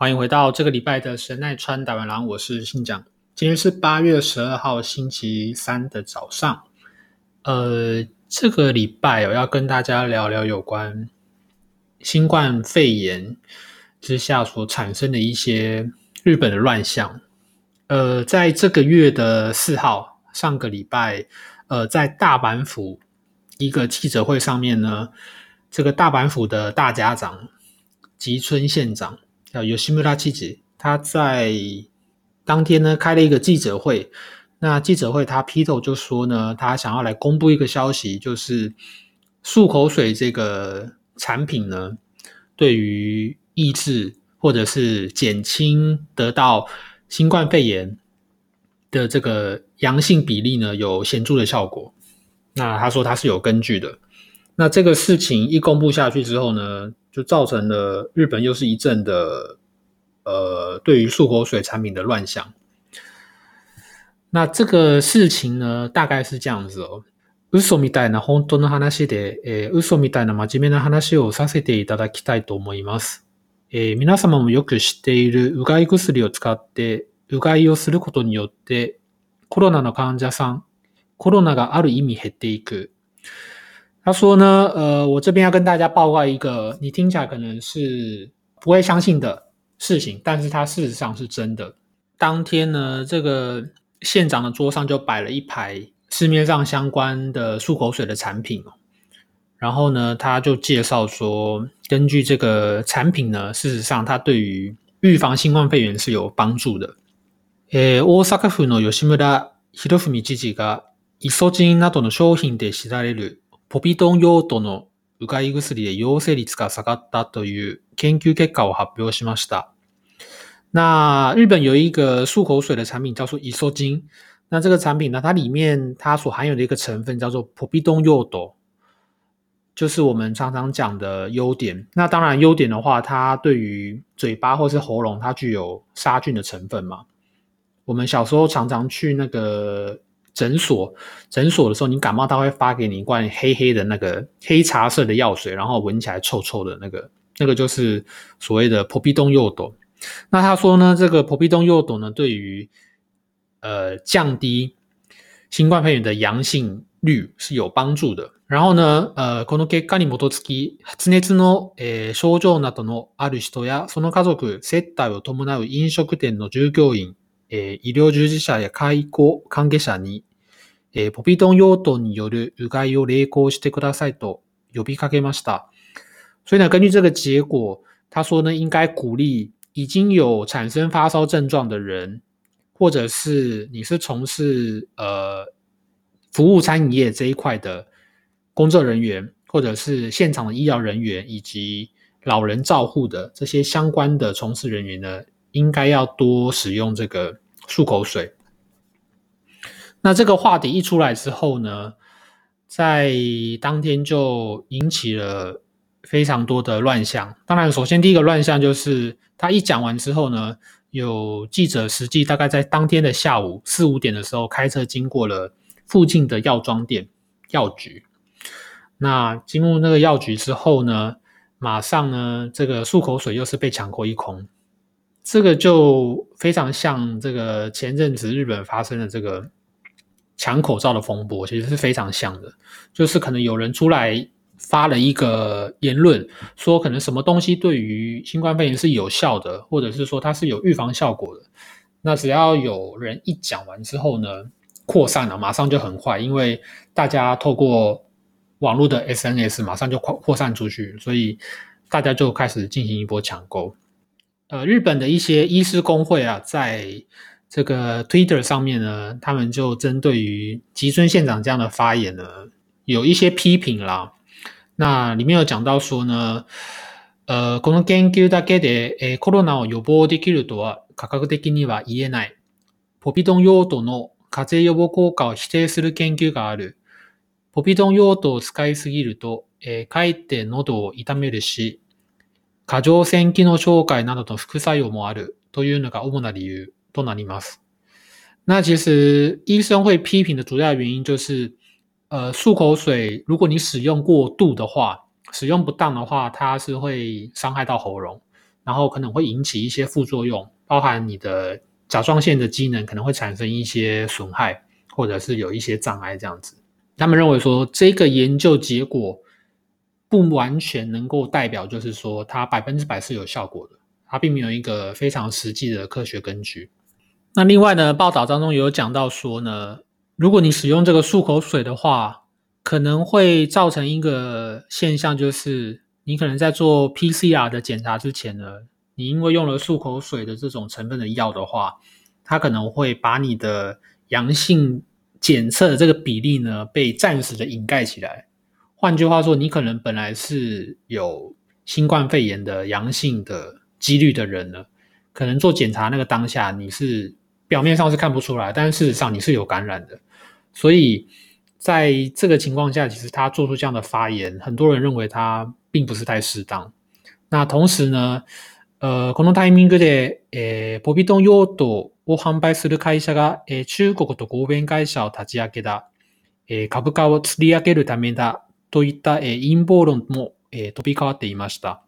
欢迎回到这个礼拜的神奈川打完狼，我是信长。今天是八月十二号星期三的早上。呃，这个礼拜我要跟大家聊聊有关新冠肺炎之下所产生的一些日本的乱象。呃，在这个月的四号，上个礼拜，呃，在大阪府一个记者会上面呢，这个大阪府的大家长吉村县长。叫 Yoshimura 七子，他在当天呢开了一个记者会。那记者会他劈头就说呢，他想要来公布一个消息，就是漱口水这个产品呢，对于抑制或者是减轻得到新冠肺炎的这个阳性比例呢，有显著的效果。那他说他是有根据的。那这个事情一公布下去之后呢？就造成了日本又是一阵的，呃，对于漱口水产品的乱象。那这个事情呢，大概是这样子哦。嘘みたいな本当の話で、え、嘘みたいな真面目な話をさせていただきたいと思います。え、皆様もよく知っているうがい薬を使ってうがいをすることによってコロナの患者さん、コロナがある意味減っていく。他说呢，呃，我这边要跟大家报告一个你听起来可能是不会相信的事情，但是它事实上是真的。当天呢，这个县长的桌上就摆了一排市面上相关的漱口水的产品哦，然后呢，他就介绍说，根据这个产品呢，事实上它对于预防新冠肺炎是有帮助的。え、大阪府の吉村博文知事がイソジンなどの商品で知られる ポピドン用途のうがい薬で陽性率が下がったという研究結果を発表しました。那日本有一个漱口水的产品叫做乙索金，那这个产品呢，它里面它所含有的一个成分叫做ポピドン用途，就是我们常常讲的优点。那当然优点的话，它对于嘴巴或是喉咙，它具有杀菌的成分嘛。我们小时候常常去那个。 诊所诊所的时候，你感冒他会发给你一罐黑黑的那个黑茶色的药水，然后闻起来臭臭的那个，那个就是所谓的破壁洞诱斗。那他说呢，这个破壁洞诱斗呢，对于呃降低新冠肺炎的阳性率是有帮助的。然后呢，呃，この結果に基づき発熱の症状などのある人やその家族、接待を伴う飲食店の従業員。え医療従事者や介護関係者に、 えポピドン用途によるうがいを励行してくださいと呼びかけました。所以呢，根据这个结果，他说呢，应该鼓励已经有产生发烧症状的人，或者是你是从事呃服务餐饮业这一块的工作人员，或者是现场的医疗人员，以及老人照护的这些相关的从事人员呢。应该要多使用这个漱口水。 那这个话题一出来之后呢，在当天就引起了非常多的乱象。当然，首先第一个乱象就是他一讲完之后呢，有记者实际大概在当天的下午四五点的时候开车经过了附近的药妆店、药局。那经过那个药局之后呢，马上呢，这个漱口水又是被抢购一空。这个就非常像这个前阵子日本发生的这个抢口罩的风波，其实是非常像的。就是可能有人出来发了一个言论，说可能什么东西对于新冠肺炎是有效的，或者是说它是有预防效果的。那只要有人一讲完之后呢，扩散了，马上就很快，因为大家透过网络的 SNS 马上就扩扩散出去，所以大家就开始进行一波抢购。呃，日本的一些医师工会啊，在这个 Twitter 上面呢，他们就针对于吉村县长这样的发言呢，有一些批评啦。那里面有讲到说呢，呃，この研究だけで、え、コロナを予防できるとは科学的には言えない。ポピドン用途の風邪予防効果を否定する研究がある。ポピドン用途を使いすぎると、えかえって喉を痛めるし、過剰線機能障害などの副作用もあるというのが主な理由となります。那其实医生会批评的主要原因就是，呃，漱口水如果你使用过度的话，使用不当的话，它是会伤害到喉咙，然后可能会引起一些副作用，包含你的甲状腺的机能可能会产生一些损害，或者是有一些障碍这样子。他们认为说这个研究结果。不完全能够代表，就是说它百分之百是有效果的，它并没有一个非常实际的科学根据。 那另外呢，报道当中有讲到说呢，如果你使用这个漱口水的话，可能会造成一个现象，就是你可能在做 PCR 的检查之前呢，你因为用了漱口水的这种成分的药的话，它可能会把你的阳性检测的这个比例呢，被暂时的掩盖起来。换句话说，你可能本来是有新冠肺炎的阳性的几率的人呢，可能做检查那个当下你是表面上是看不出来，但是事实上你是有感染的。所以在这个情况下，其实他做出这样的发言，很多人认为他并不是太适当。那同时呢，呃，このタイミングで、え、ポビトン用途を販売する会社が、え、中国と合弁会社を立ち上げた、え、株価を釣り上げるためだ。といった诶阴謀論も诶飛び交っていました。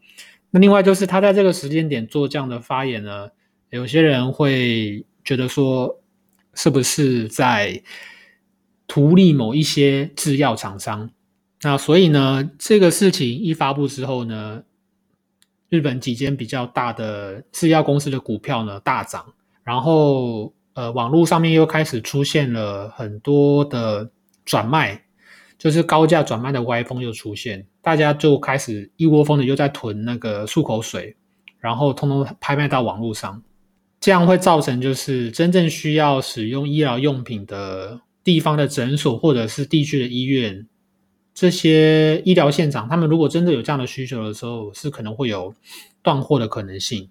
那另外就是他在这个时间点做这样的发言呢，有些人会 觉得说，是不是在图利某一些制药厂商？那所以呢，这个事情一发布之后呢，日本几间比较大的制药公司的股票呢大涨，然后呃，网络上面又开始出现了很多的转卖。就是高价转卖的歪风又出现，大家就开始一窝蜂的又在囤那个漱口水，然后通通拍卖到网络上，这样会造成就是真正需要使用医疗用品的地方的诊所或者是地区的医院，这些医疗现场，他们如果真的有这样的需求的时候，是可能会有断货的可能性。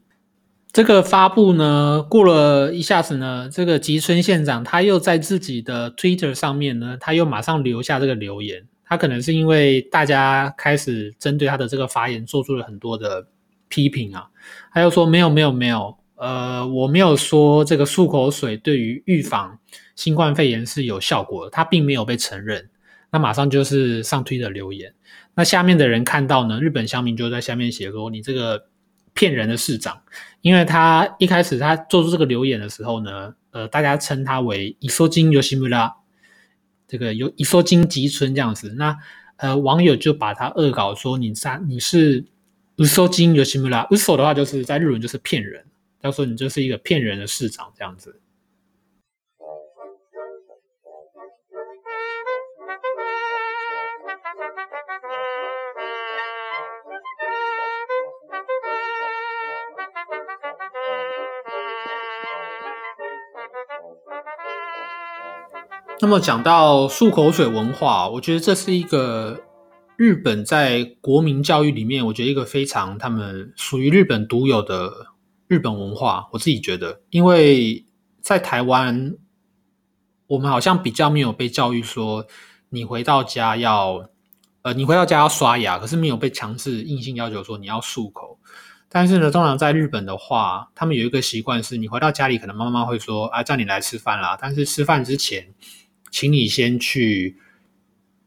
这个发布呢，过了一下子呢，这个吉村县长他又在自己的 Twitter 上面呢，他又马上留下这个留言。他可能是因为大家开始针对他的这个发言做出了很多的批评啊，他又说没有没有没有，呃，我没有说这个漱口水对于预防新冠肺炎是有效果的，他并没有被承认。那马上就是上推的留言，那下面的人看到呢，日本乡民就在下面写说你这个。骗人的市长，因为他一开始他做出这个留言的时候呢，呃，大家称他为伊索金尤西姆拉，这个有伊索金吉村这样子，那呃网友就把他恶搞说你三你是伊索金尤西姆拉，伊索的话就是在日文就是骗人，他说你就是一个骗人的市长这样子。那么讲到漱口水文化，我觉得这是一个日本在国民教育里面，我觉得一个非常他们属于日本独有的日本文化。我自己觉得，因为在台湾，我们好像比较没有被教育说，你回到家要，呃，你回到家要刷牙，可是没有被强制硬性要求说你要漱口。但是呢，通常在日本的话，他们有一个习惯是，你回到家里，可能妈妈会说啊，叫你来吃饭啦，但是吃饭之前。请你先去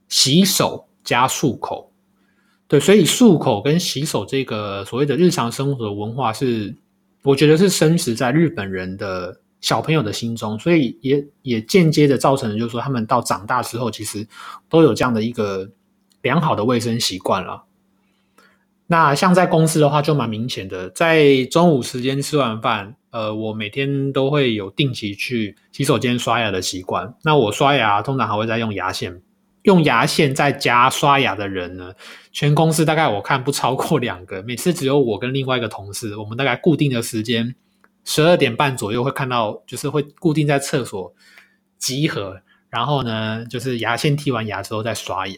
洗手加漱口，对，所以漱口跟洗手这个所谓的日常生活的文化是，我觉得是深植在日本人的小朋友的心中，所以也也间接的造成了，就是说他们到长大之后，其实都有这样的一个良好的卫生习惯了。那像在公司的话，就蛮明显的，在中午时间吃完饭。呃，我每天都会有定期去洗手间刷牙的习惯。那我刷牙通常还会再用牙线用牙线在家刷牙的人呢，全公司大概我看不超过两个。每次只有我跟另外一个同事，我们大概固定的时间十二点半左右会看到，就是会固定在厕所集合，然后呢，就是牙线剔完牙之后再刷牙。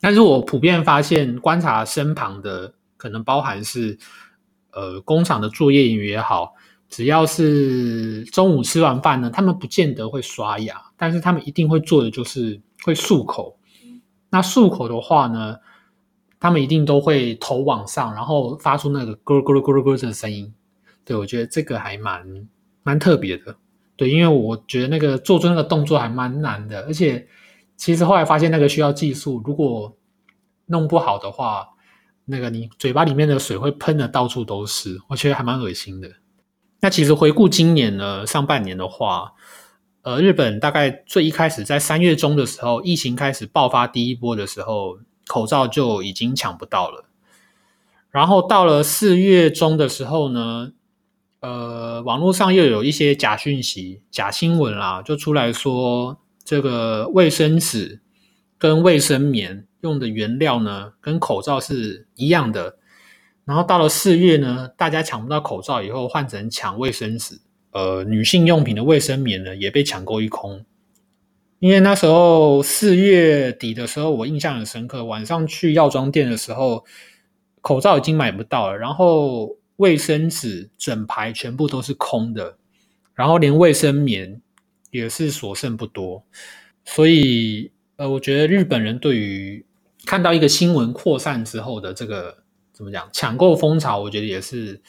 但是我普遍发现，观察身旁的可能包含是呃工厂的作业员也好，只要是中午吃完饭呢，他们不见得会刷牙，但是他们一定会做的就是。会漱口，那漱口的话呢，他们一定都会头往上，然后发出那个咕噜咕噜咕噜咕噜的声音。对我觉得这个还蛮蛮特别的。对，因为我觉得那个做出那个动作还蛮难的，而且其实后来发现那个需要技术，如果弄不好的话，那个你嘴巴里面的水会喷的到处都是，我觉得还蛮恶心的。那其实回顾今年呢，上半年的话。呃，日本大概最一开始在三月中的时候，疫情开始爆发第一波的时候，口罩就已经抢不到了。然后到了四月中的时候呢，呃，网络上又有一些假讯息、假新闻啦，就出来说这个卫生纸跟卫生棉用的原料呢，跟口罩是一样的。然后到了四月呢，大家抢不到口罩以后，换成抢卫生纸。呃，女性用品的卫生棉呢也被抢购一空，因为那时候四月底的时候，我印象很深刻。晚上去药妆店的时候，口罩已经买不到了，然后卫生纸整排全部都是空的，然后连卫生棉也是所剩不多。所以，呃，我觉得日本人对于看到一个新闻扩散之后的这个怎么讲抢购风潮，我觉得也是。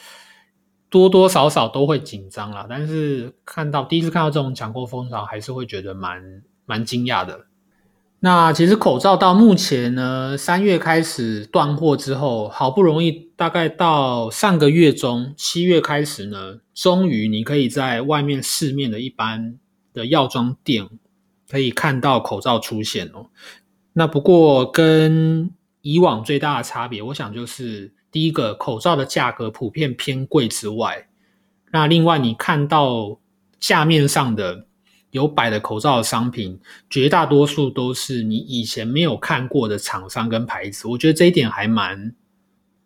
多多少少都会紧张啦，但是看到第一次看到这种抢购风潮，还是会觉得蛮蛮惊讶的。那其实口罩到目前呢，三月开始断货之后，好不容易大概到上个月中七月开始呢，终于你可以在外面市面的一般的药妆店可以看到口罩出现哦。那不过跟以往最大的差别，我想就是。第一个口罩的价格普遍偏贵之外，那另外你看到架面上的有摆的口罩的商品，绝大多数都是你以前没有看过的厂商跟牌子，我觉得这一点还蛮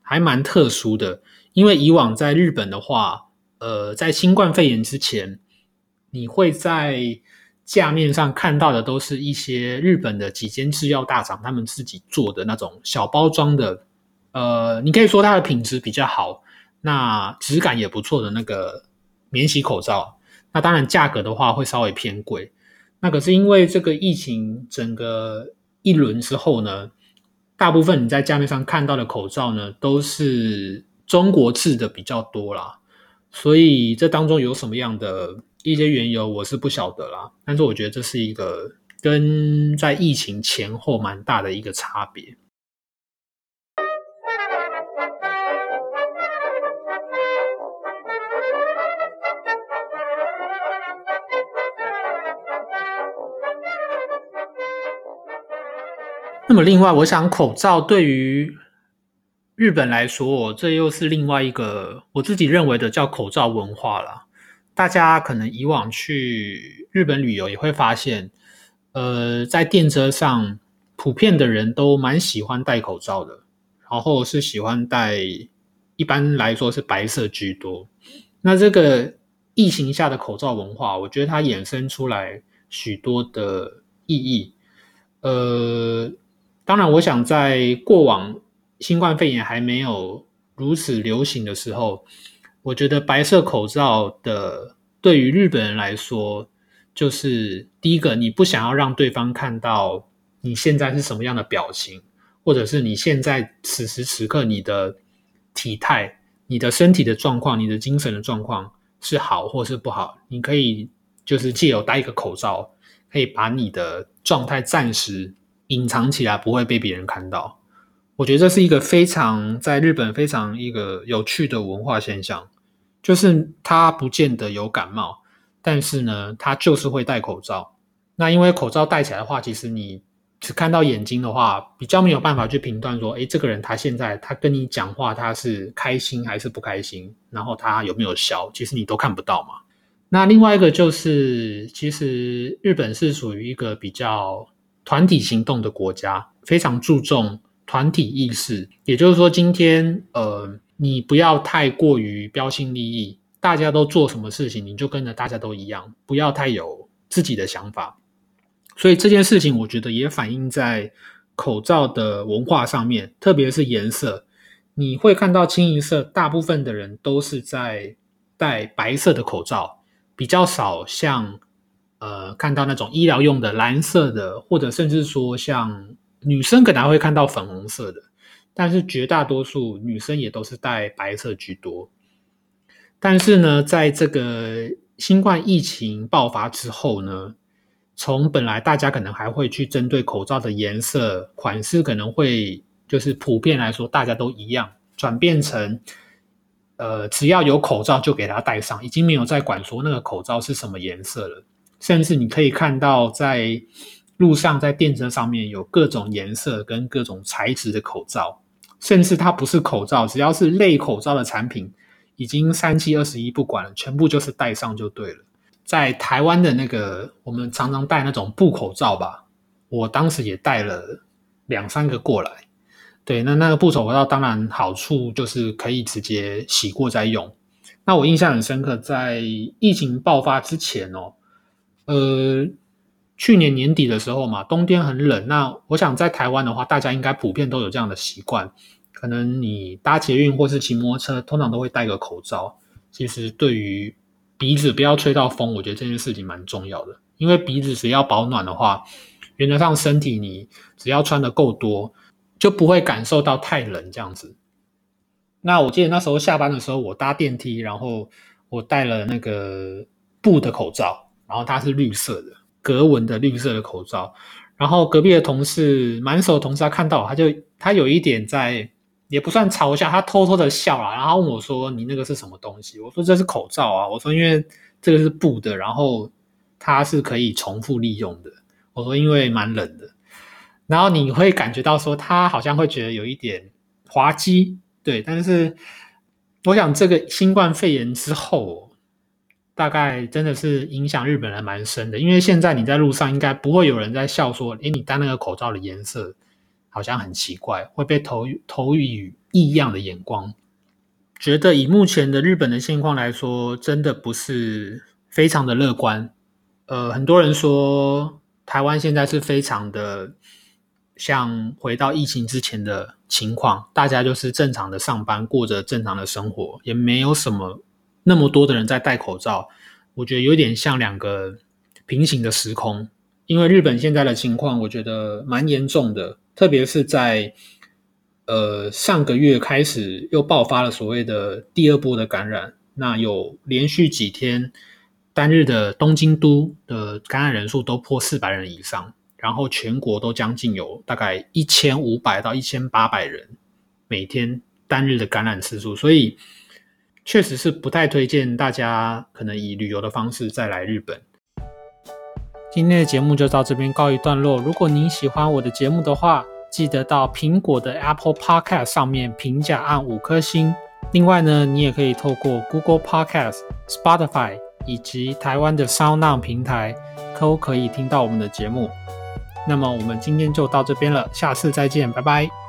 还蛮特殊的。因为以往在日本的话，呃，在新冠肺炎之前，你会在架面上看到的都是一些日本的几间制药大厂他们自己做的那种小包装的。呃，你可以说它的品质比较好，那质感也不错的那个免洗口罩，那当然价格的话会稍微偏贵。那可是因为这个疫情整个一轮之后呢，大部分你在架面上看到的口罩呢，都是中国制的比较多啦。所以这当中有什么样的一些缘由，我是不晓得啦。但是我觉得这是一个跟在疫情前后蛮大的一个差别。那么，另外，我想口罩对于日本来说，这又是另外一个我自己认为的叫口罩文化了。大家可能以往去日本旅游也会发现，呃，在电车上，普遍的人都蛮喜欢戴口罩的，然后是喜欢戴，一般来说是白色居多。那这个疫情下的口罩文化，我觉得它衍生出来许多的意义，呃。当然，我想在过往新冠肺炎还没有如此流行的时候，我觉得白色口罩的对于日本人来说，就是第一个，你不想要让对方看到你现在是什么样的表情，或者是你现在此时此刻你的体态、你的身体的状况、你的精神的状况是好或是不好，你可以就是借由戴一个口罩，可以把你的状态暂时。隐藏起来不会被别人看到，我觉得这是一个非常在日本非常一个有趣的文化现象，就是他不见得有感冒，但是呢，他就是会戴口罩。那因为口罩戴起来的话，其实你只看到眼睛的话，比较没有办法去评断说，诶，这个人他现在他跟你讲话，他是开心还是不开心，然后他有没有笑，其实你都看不到嘛。那另外一个就是，其实日本是属于一个比较。团体行动的国家，非常注重团体意识。也就是说，今天呃，你不要太过于标新立异，大家都做什么事情，你就跟着大家都一样，不要太有自己的想法。所以这件事情，我觉得也反映在口罩的文化上面，特别是颜色。你会看到清一色，大部分的人都是在戴白色的口罩，比较少像呃看到那种医疗用的蓝色的，或者甚至说像女生可能会看到粉红色的，但是绝大多数女生也都是戴白色居多。但是呢，在这个新冠疫情爆发之后呢，从本来大家可能还会去针对口罩的颜色、款式，可能会。就是普遍来说，大家都一样，转变成，呃，只要有口罩就给他戴上，已经没有再管说那个口罩是什么颜色了。甚至你可以看到，在路上、在电车上面有各种颜色跟各种材质的口罩，甚至它不是口罩，只要是类口罩的产品，已经三七二十一不管了，全部就是戴上就对了。在台湾的那个，我们常常戴那种布口罩吧，我当时也戴了两三个过来。对，那那个布口罩当然好处就是可以直接洗过再用。那我印象很深刻，在疫情爆发之前哦，呃，去年年底的时候嘛，冬天很冷。那我想在台湾的话，大家应该普遍都有这样的习惯，可能你搭捷运或是骑摩托车，通常都会戴个口罩。其实对于鼻子不要吹到风，我觉得这件事情蛮重要的，因为鼻子只要保暖的话，原则上身体你只要穿的够多。就不会感受到太冷这样子。那我记得那时候下班的时候，我搭电梯，然后我戴了那个布的口罩，然后它是绿色的格纹的绿色的口罩。然后隔壁的同事，满手同事他看到，他就他有一点在，也不算嘲笑，他偷偷的笑了，然后问我说：“你那个是什么东西？”我说：“这是口罩啊。”我说：“因为这个是布的，然后它是可以重复利用的。”我说：“因为蛮冷的。”然后你会感觉到说，他好像会觉得有一点滑稽，对。但是我想，这个新冠肺炎之后，大概真的是影响日本人蛮深的。因为现在你在路上，应该不会有人在笑说，诶，你戴那个口罩的颜色好像很奇怪，会被投投以异样的眼光。觉得以目前的日本的现况来说，真的不是非常的乐观。呃，很多人说台湾现在是非常的。像回到疫情之前的情况，大家就是正常的上班，过着正常的生活，也没有什么那么多的人在戴口罩。我觉得有点像两个平行的时空。因为日本现在的情况，我觉得蛮严重的，特别是在呃上个月开始又爆发了所谓的第二波的感染，那有连续几天单日的东京都的感染人数都破四百人以上。然后全国都将近有大概一千五百到一千八百人每天单日的感染次数，所以确实是不太推荐大家可能以旅游的方式再来日本。今天的节目就到这边告一段落。如果您喜欢我的节目的话，记得到苹果的 Apple Podcast 上面评价按五颗星。另外呢，你也可以透过 Google Podcast、Spotify 以及台湾的 SoundOn 平台都可以听到我们的节目。那么我们今天就到这边了，下次再见，拜拜。